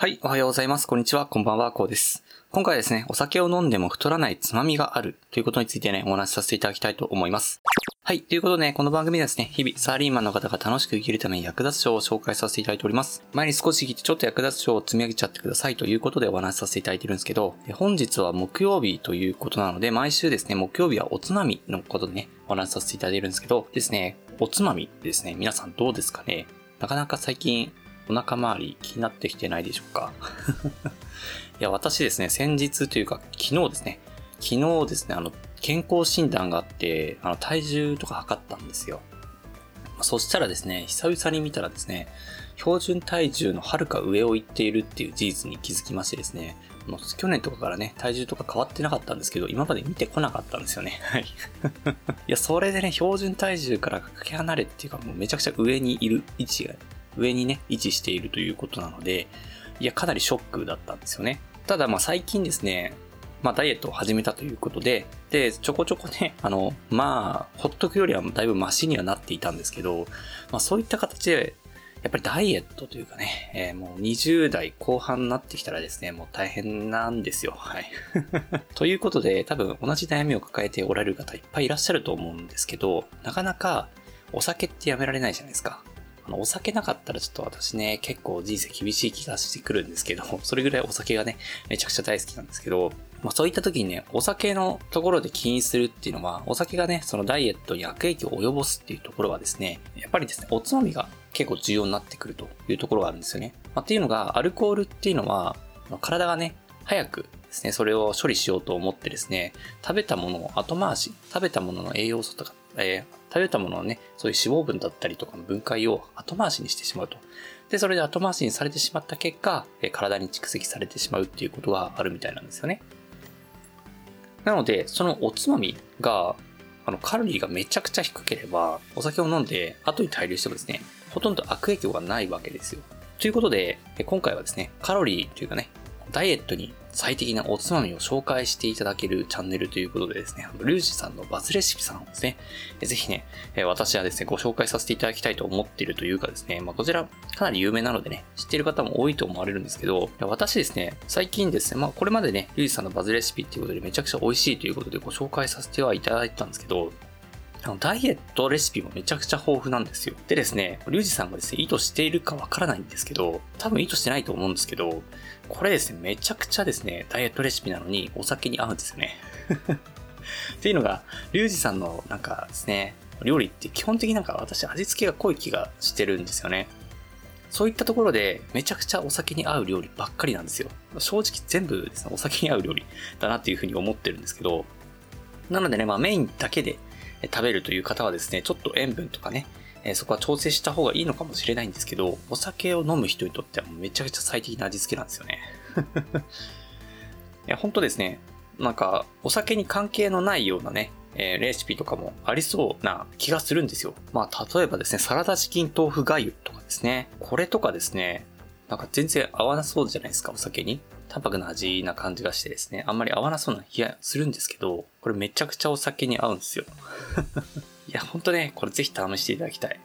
はい、おはようございます。こんにちは、こんばんは、こうです。今回はですね、お酒を飲んでも太らないつまみがあるということについてね、お話しさせていただきたいと思います。はい、ということでね、この番組ですね、日々サラリーマンの方が楽しく生きるために役立つ書を紹介させていただいております。前に少し聞いてちょっと役立つ書を積み上げちゃってくださいということでお話しさせていただいてるんですけど、本日は木曜日ということなので、毎週ですね、木曜日はおつまみのことでね、お話しさせていただいてるんですけど、ですね、おつまみですね、皆さんどうですかね？なかなか最近お腹周り気になってきてないでしょうか？いや、私ですね、先日というか昨日ですね、昨日ですね、あの、健康診断があって、あの、体重とか測ったんですよ。そしたらですね、久々に見たらですね、標準体重のはるか上を行っているっていう事実に気づきましてですね、もう去年とかからね、体重とか変わってなかったんですけど、今まで見てこなかったんですよね。はい。いや、それでね、標準体重からかけ離れっていうか、もうめちゃくちゃ上にいる位置が、上にね、位置しているということなので、いや、かなりショックだったんですよね。ただ、まあ最近ですね、まあダイエットを始めたということで、で、ちょこちょこね、あの、まあ、ほっとくよりはだいぶマシにはなっていたんですけど、まあそういった形で、やっぱりダイエットというかね、えーもう20代後半になってきたらですね、もう大変なんですよ。はい。ということで、多分同じ悩みを抱えておられる方いっぱいいらっしゃると思うんですけど、なかなかお酒ってやめられないじゃないですか。あ、お酒なかったらちょっと私ね、結構人生厳しい気がしてくるんですけど、それぐらいお酒がね、めちゃくちゃ大好きなんですけど、まあそういった時にね、お酒のところで気にするっていうのは、お酒がね、そのダイエットに悪影響を及ぼすっていうところはですね、やっぱりですね、おつまみが結構重要になってくるというところがあるんですよね。まあ、っていうのが、アルコールっていうのは、体がね、早くですね、それを処理しようと思ってですね、食べたものを後回し、食べたものの栄養素とか、えー食べたもののね、そういう脂肪分だったりとかの分解を後回しにしてしまうと。で、それで後回しにされてしまった結果、え体に蓄積されてしまうっていうことがあるみたいなんですよね。なので、そのおつまみが、あの、カロリーがめちゃくちゃ低ければ、お酒を飲んで後に滞留してもですね、ほとんど悪影響がないわけですよ。ということで、今回はですね、カロリーというかね、ダイエットに最適なおつまみを紹介していただけるチャンネルということでですね、リュウジさんのバズレシピさんをですね、ぜひね、私はですね、ご紹介させていただきたいと思っているというかですね、まあ、こちらかなり有名なのでね、知ってる方も多いと思われるんですけど、私ですね、最近ですね、まあこれまでね、リュウジさんのバズレシピっていうことでめちゃくちゃ美味しいということでご紹介させてはいただいてたんですけど、ダイエットレシピもめちゃくちゃ豊富なんですよ。でですね、リュウジさんがですね、意図しているかわからないんですけど、多分意図してないと思うんですけど、これですね、めちゃくちゃですね、ダイエットレシピなのにお酒に合うんですよね。っていうのが、リュウジさんのなんかですね、料理って基本的になんか私味付けが濃い気がしてるんですよね。そういったところでめちゃくちゃお酒に合う料理ばっかりなんですよ。正直全部ですね、お酒に合う料理だなっていうふうに思ってるんですけど、なのでね、まあメインだけで食べるという方はですね、ちょっと塩分とかね、えそこは調整した方がいいのかもしれないんですけど、お酒を飲む人にとってはめちゃくちゃ最適な味付けなんですよね。いや、本当ですね、なんか、お酒に関係のないようなね、えレシピとかもありそうな気がするんですよ。まあ、例えばですね、サラダチキン豆腐がゆとかですね。これとかですね、なんか全然合わなそうじゃないですか、お酒に。淡白な味な感じがしてですね、あんまり合わなそうな気がするんですけど、これめちゃくちゃお酒に合うんですよ。いや、ほんとね、これぜひ試していただきたい。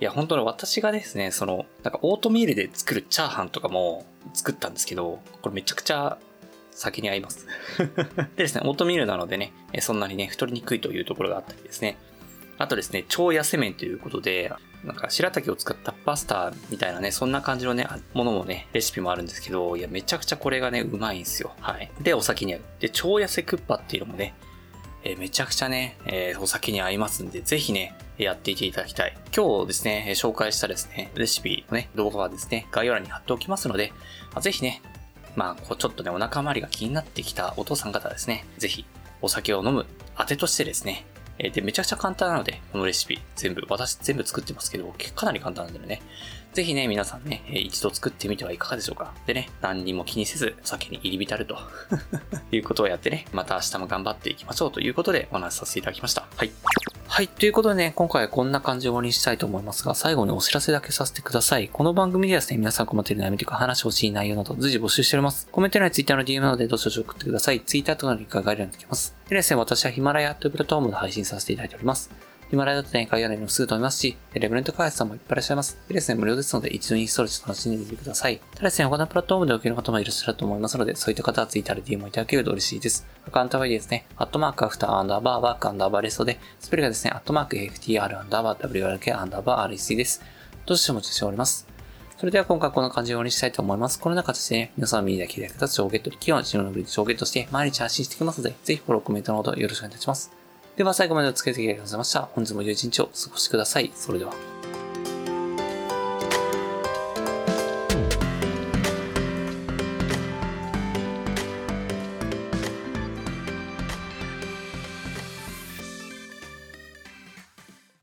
いや、本当に私がですね、その、なんかオートミールで作るチャーハンとかも作ったんですけど、これめちゃくちゃ酒に合います。でですね、オートミールなのでね、そんなにね、太りにくいというところがあったりですね。あとですね、超痩せ麺ということで、なんか白滝を使ったパスタみたいなね、そんな感じのね、ものもね、レシピもあるんですけど、いや、めちゃくちゃこれがね、うまいんですよ。はい。で、お酒に合う。で、超痩せクッパっていうのもね、えーめちゃくちゃね、えーお酒に合いますんで、ぜひね、やっていていただきたい。今日ですね、紹介したですね、レシピのね、動画はですね、概要欄に貼っておきますので、まあぜひね、まあ、こうちょっとね、お腹周りが気になってきたお父さん方ですね、ぜひ、お酒を飲む当てとしてですね、えで、めちゃくちゃ簡単なので、このレシピ、全部、私全部作ってますけど、かなり簡単なんでね、ぜひね、皆さんね、一度作ってみてはいかがでしょうか。でね、何にも気にせず、酒に入り浸ると いうことをやってね、また明日も頑張っていきましょうということでお話しさせていただきました。はい。はい。ということでね、今回はこんな感じで終わりにしたいと思いますが、最後にお知らせだけさせてください。この番組ではですね、皆さん困っている悩みとか話してほしい内容など随時募集しております。コメント欄や Twitter の DM などでどしどし送ってください。Twitter とかのリンクが概要欄にできます。でですね、私はヒマラヤというプラットフォームで配信させていただいております。ヒマラヤだとね、概要欄にもすぐ飛びますし、レベルト開発さんもいっぱいいらっしゃいます。でですね、無料ですので一度インストールして楽しんでみてください。ただですね、他のプラットフォームで受ける方もいらっしゃると思いますので、そういった方は Twitter で DM をいただけると嬉しいです。アカウントはいいですね、アットマークアフターアンダーバーワークアンダーバーレストで、スペルがですね、アットマーク FTR アンダーバー WRK アンダーバー RSC です。どうしてもおしております。それでは今回こんな感じで終わりにしたいと思います。この中でですね、皆さん耳だけで役立つ情報ゲット、企業のチームのブリッジをゲットして毎日発信していきますので、ぜひフォロー、コメントのほどよろしくお願いいたします。では最後までお付き合いありがとうございました。本日も良い一日をお過ごしください。それでは。